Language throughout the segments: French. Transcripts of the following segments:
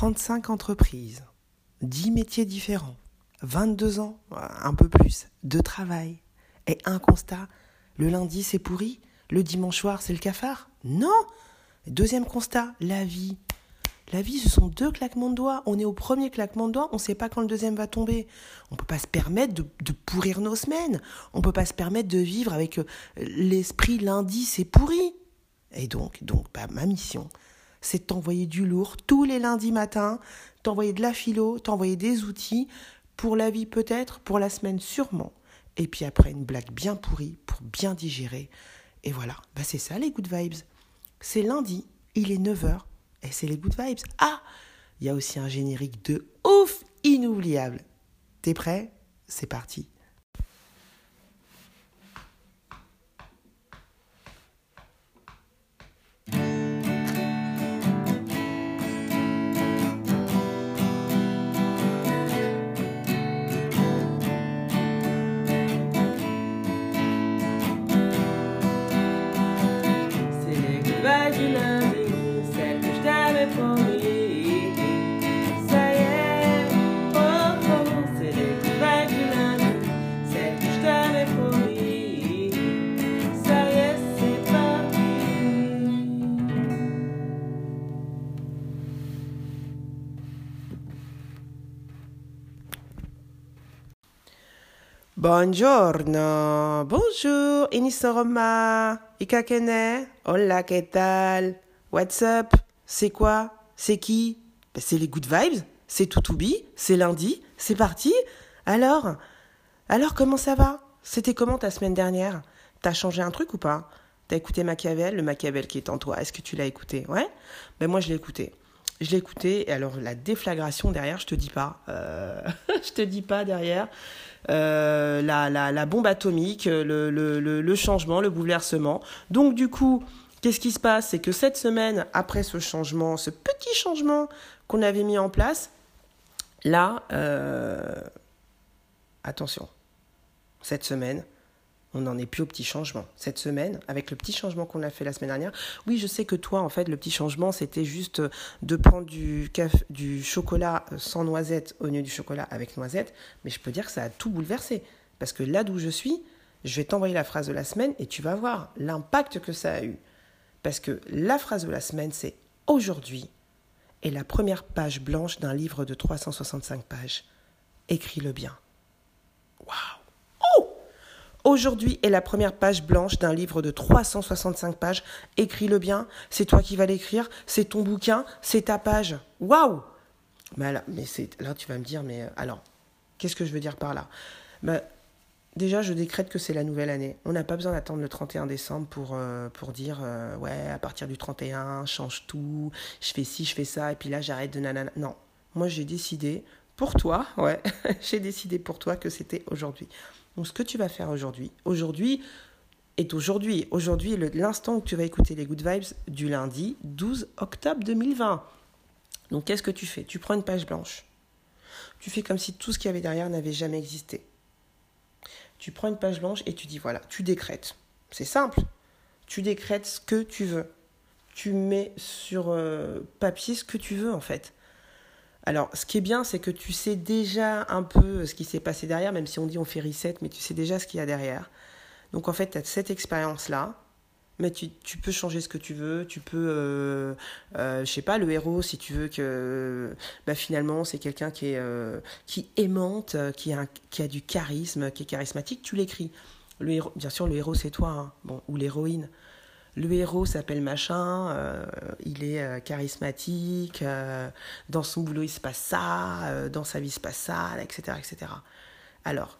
35 entreprises, 10 métiers différents, 22 ans, un peu plus, de travail. Et un constat, le lundi c'est pourri, le dimanche soir c'est le cafard Non Deuxième constat, la vie. La vie, ce sont deux claquements de doigts. On est au premier claquement de doigts, on ne sait pas quand le deuxième va tomber. On ne peut pas se permettre de, pourrir nos semaines. On ne peut pas se permettre de vivre avec euh, l'esprit lundi, c'est pourri. Et donc, donc bah, ma mission, c'est t'envoyer du lourd tous les lundis matins, t'envoyer de la philo, t'envoyer des outils pour la vie peut-être, pour la semaine sûrement. Et puis après, une blague bien pourrie pour bien digérer. Et voilà, bah c'est ça les good vibes. C'est lundi, il est 9h, et c'est les good vibes. Ah Il y a aussi un générique de ouf inoubliable. T'es prêt? C'est parti. Buongiorno, bonjour, Inisoroma, Ikakene, hola, ¿qué tal? What's up? C'est quoi? C'est qui? Ben, c'est les good vibes, c'est Toutoubi, c'est lundi, c'est parti. Alors? Alors comment ça va? C'était comment ta semaine dernière? T'as changé un truc ou pas? T'as écouté Machiavel, le Machiavel qui est en toi, est-ce que tu l'as écouté? Ouais? Ben moi je l'ai écouté. Je l'ai écouté, et alors la déflagration derrière, je te dis pas. Euh... je te dis pas derrière. Euh, la, bombe atomique, le, changement, le bouleversement. Donc du coup, qu'est-ce qui se passe? C'est que cette semaine, après ce changement, ce petit changement qu'on avait mis en place, là, euh, attention, cette semaine, on n'en est plus au petit changement. Cette semaine, avec le petit changement qu'on a fait la semaine dernière, oui, je sais que toi, en fait, le petit changement, c'était juste de prendre du, du chocolat sans noisette au lieu du chocolat avec noisette, mais je peux dire que ça a tout bouleversé. Parce que là d'où je suis, je vais t'envoyer la phrase de la semaine et tu vas voir l'impact que ça a eu. Parce que la phrase de la semaine, c'est aujourd'hui est la première page blanche d'un livre de 365 pages. Écris-le bien. Waouh Aujourd'hui est la première page blanche d'un livre de 365 pages. Écris-le bien, c'est toi qui vas l'écrire, c'est ton bouquin, c'est ta page. Waouh mais là, là, tu vas me dire, mais euh, alors, qu'est-ce que je veux dire par là? Bah, Déjà, je décrète que c'est la nouvelle année. On n'a pas besoin d'attendre le 31 décembre pour, euh, pour dire, euh, ouais, à partir du 31, change tout, je fais ci, je fais ça, et puis là, j'arrête de nanana. Non, moi, j'ai décidé, pour toi, ouais, j'ai décidé pour toi que c'était aujourd'hui. Donc ce que tu vas faire aujourd'hui, aujourd'hui est aujourd'hui. Aujourd'hui, l'instant où tu vas écouter les Good Vibes du lundi 12 octobre 2020. Donc qu'est-ce que tu fais? Tu prends une page blanche. Tu fais comme si tout ce qu'il y avait derrière n'avait jamais existé. Tu prends une page blanche et tu dis voilà, tu décrètes. C'est simple. Tu décrètes ce que tu veux. Tu mets sur euh, papier ce que tu veux en fait. Alors, ce qui est bien, c'est que tu sais déjà un peu ce qui s'est passé derrière, même si on dit on fait reset, mais tu sais déjà ce qu'il y a derrière. Donc, en fait, tu as cette expérience-là, mais tu, peux changer ce que tu veux. Tu peux, euh, euh, je sais pas, le héros, si tu veux que bah, finalement c'est quelqu'un qui est euh, qui aimante, qui a, qui a du charisme, qui est charismatique, tu l'écris. Le bien sûr, le héros c'est toi, hein. bon, ou l'héroïne le héros s'appelle machin, euh, il est euh, charismatique, euh, dans son boulot il se passe ça, dans sa vie il se passe ça, etc. etc. Alors,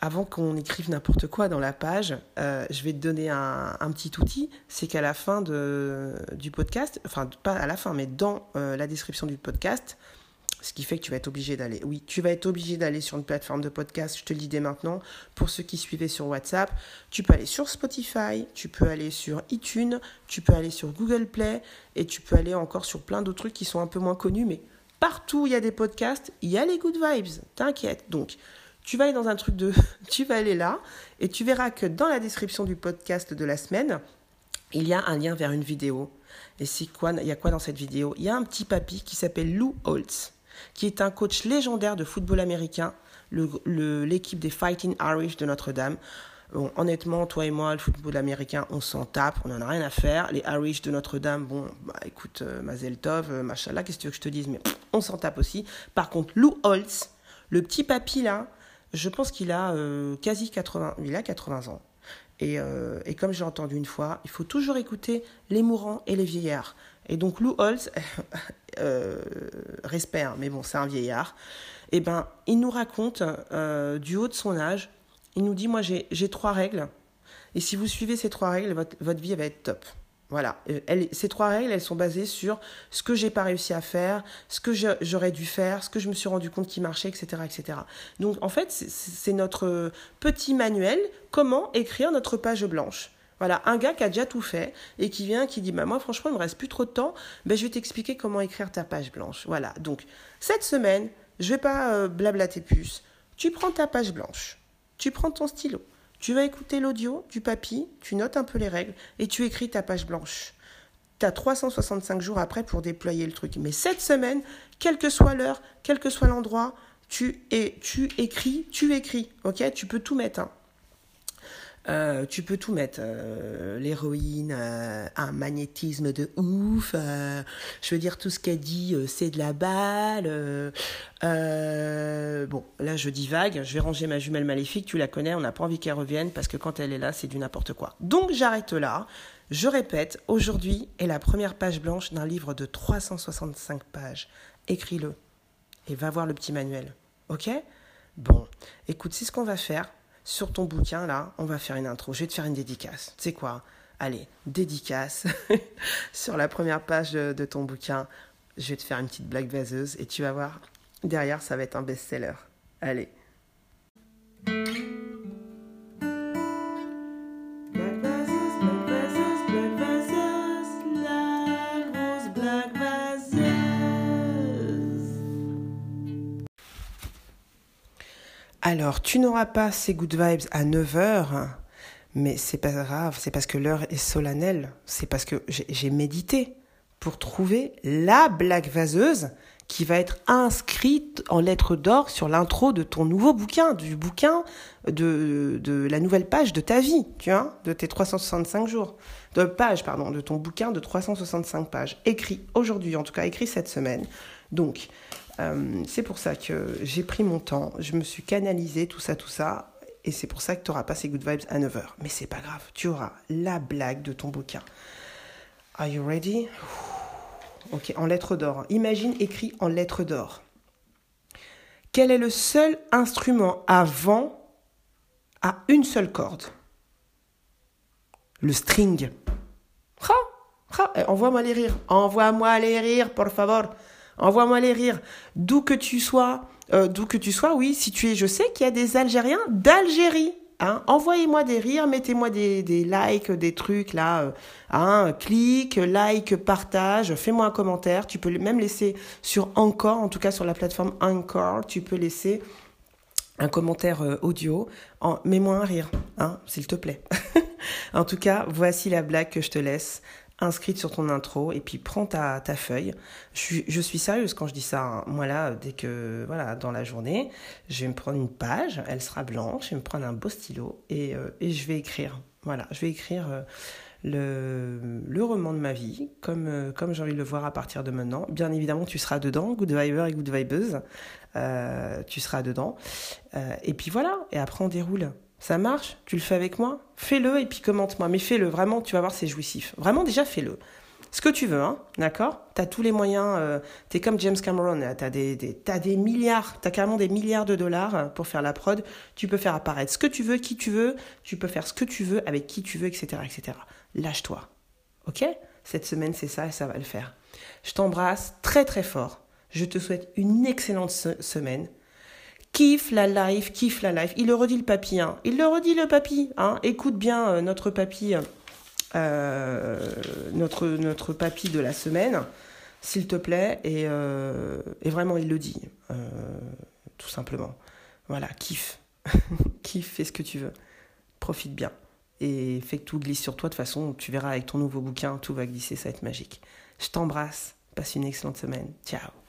avant qu'on écrive n'importe quoi dans la page, je vais te donner un, petit outil, c'est qu'à la fin de, du podcast, enfin pas à la fin, mais dans la description du podcast, ce qui fait que tu vas être obligé d'aller. Oui, tu vas être obligé d'aller sur une plateforme de podcast, je te le dis dès maintenant. Pour ceux qui suivaient sur WhatsApp, tu peux aller sur Spotify, tu peux aller sur iTunes, tu peux aller sur Google Play et tu peux aller encore sur plein d'autres trucs qui sont un peu moins connus, mais partout où il y a des podcasts, il y a les good vibes, t'inquiète. Donc, tu vas aller dans un truc de... tu vas aller là et tu verras que dans la description du podcast de la semaine, il y a un lien vers une vidéo. Et c'est quoi Il y a quoi dans cette vidéo? Il y a un petit papy qui s'appelle Lou Holtz, qui est un coach légendaire de football américain, l'équipe des Fighting Irish de Notre-Dame. Bon, honnêtement, toi et moi, le football américain, on s'en tape, on n'en a rien à faire. Les Irish de Notre-Dame, bon, bah écoute, euh, Mazel Tov, euh, machallah, qu'est-ce que tu veux que je te dise? Mais on s'en tape aussi. Par contre, Lou Holtz, le petit papy là, je pense qu'il a euh, quasi 80, il a 80 ans. Et, euh, et comme j'ai entendu une fois, il faut toujours écouter les mourants et les vieillards. Et donc Lou Holtz, euh, respect, mais bon, c'est un vieillard. Et eh ben, il nous raconte euh, du haut de son âge. Il nous dit, moi, j'ai trois règles. Et si vous suivez ces trois règles, votre, votre vie va être top. Voilà, euh, ces trois règles, elles sont basées sur ce que j'ai pas réussi à faire, ce que j'aurais dû faire, ce que je me suis rendu compte qui marchait, etc., etc. Donc en fait, c'est notre petit manuel comment écrire notre page blanche. Voilà, un gars qui a déjà tout fait et qui vient, qui dit bah moi franchement il me reste plus trop de temps, ben je vais t'expliquer comment écrire ta page blanche. Voilà, donc cette semaine, je vais pas euh, blablater plus. Tu prends ta page blanche, tu prends ton stylo, tu vas écouter l'audio du papy, tu notes un peu les règles et tu écris ta page blanche. Tu as 365 jours après pour déployer le truc. Mais cette semaine, quelle que soit l'heure, quel que soit l'endroit, tu, tu écris, tu écris. Ok? Tu peux tout mettre. Hein. Euh, tu peux tout mettre. Euh, l'héroïne, euh, un magnétisme de ouf. je veux dire, tout ce qu'elle dit, c'est de la balle. bon, là, je divague. Je vais ranger ma jumelle maléfique. Tu la connais. On n'a pas envie qu'elle revienne parce que quand elle est là, c'est du n'importe quoi. Donc, j'arrête là. Je répète, aujourd'hui est la première page blanche d'un livre de 365 pages. Écris-le et va voir le petit manuel. Ok? Bon, écoute, c'est ce qu'on va faire sur ton bouquin, là, on va faire une intro. Je vais te faire une dédicace. Tu sais quoi? Allez, dédicace. sur la première page de ton bouquin, je vais te faire une petite blague vaseuse et tu vas voir, derrière, ça va être un best-seller. Allez. Alors, tu n'auras pas ces good vibes à 9h, mais c'est pas grave, c'est parce que l'heure est solennelle, c'est parce que j'ai médité pour trouver la blague vaseuse qui va être inscrite en lettres d'or sur l'intro de ton nouveau bouquin, du bouquin de, de la nouvelle page de ta vie, tu vois, de tes 365 jours, de page, pardon, de ton bouquin de 365 pages, écrit aujourd'hui, en tout cas écrit cette semaine. Donc, euh, c'est pour ça que j'ai pris mon temps, je me suis canalisé, tout ça, tout ça. Et c'est pour ça que tu n'auras pas ces good vibes à 9h. Mais c'est pas grave, tu auras la blague de ton bouquin. Are you ready? Ok, en lettres d'or. Imagine écrit en lettres d'or. Quel est le seul instrument à vent à une seule corde? Le string. Eh, envoie-moi les rires. Envoie-moi les rires, por favor. Envoie-moi les rires. D'où que tu sois, euh, que tu sois, oui, si tu es, je sais qu'il y a des Algériens d'Algérie. Hein, Envoyez-moi des rires, mettez-moi des, likes, des trucs là, euh, hein, clique, like, partage, fais-moi un commentaire. Tu peux même laisser sur Encore, en tout cas sur la plateforme Encore, tu peux laisser un commentaire euh, audio. Mets-moi un rire, hein, s'il te plaît. en tout cas, voici la blague que je te laisse inscrite sur ton intro et puis prends ta, feuille. Je suis, sérieuse quand je dis ça. Hein. Moi là, dès que, voilà, dans la journée, je vais me prendre une page, elle sera blanche, je vais me prendre un beau stylo et, euh, je vais écrire. Voilà, je vais écrire euh, le, le roman de ma vie, comme, euh, comme j'ai envie de le voir à partir de maintenant. Bien évidemment, tu seras dedans, Good Viber et Good Vibeuse. tu seras dedans. et puis voilà, et après on déroule. Ça marche? Tu le fais avec moi? Fais-le et puis commente-moi. Mais fais-le, vraiment, tu vas voir, c'est jouissif. Vraiment, déjà, fais-le. Ce que tu veux, hein, d'accord? T'as tous les moyens, euh, t'es comme James Cameron, t'as des, des, as des milliards, t'as carrément des milliards de dollars euh, pour faire la prod. Tu peux faire apparaître ce que tu veux, qui tu veux, tu peux faire ce que tu veux, avec qui tu veux, etc. etc. Lâche-toi. Ok? Cette semaine, c'est ça et ça va le faire. Je t'embrasse très très fort. Je te souhaite une excellente semaine kiffe la life, kiffe la life. Il le redit le papy, hein. Il le redit le papy, hein. Écoute bien euh, notre papy, euh, notre, notre papy de la semaine, s'il te plaît. Et, euh, et, vraiment, il le dit, tout simplement. Voilà, kiffe. kiffe, fais ce que tu veux. Profite bien. et fais que tout glisse sur toi. De toute façon, tu verras avec ton nouveau bouquin, tout va glisser, ça va être magique. Je t'embrasse. Passe une excellente semaine. Ciao.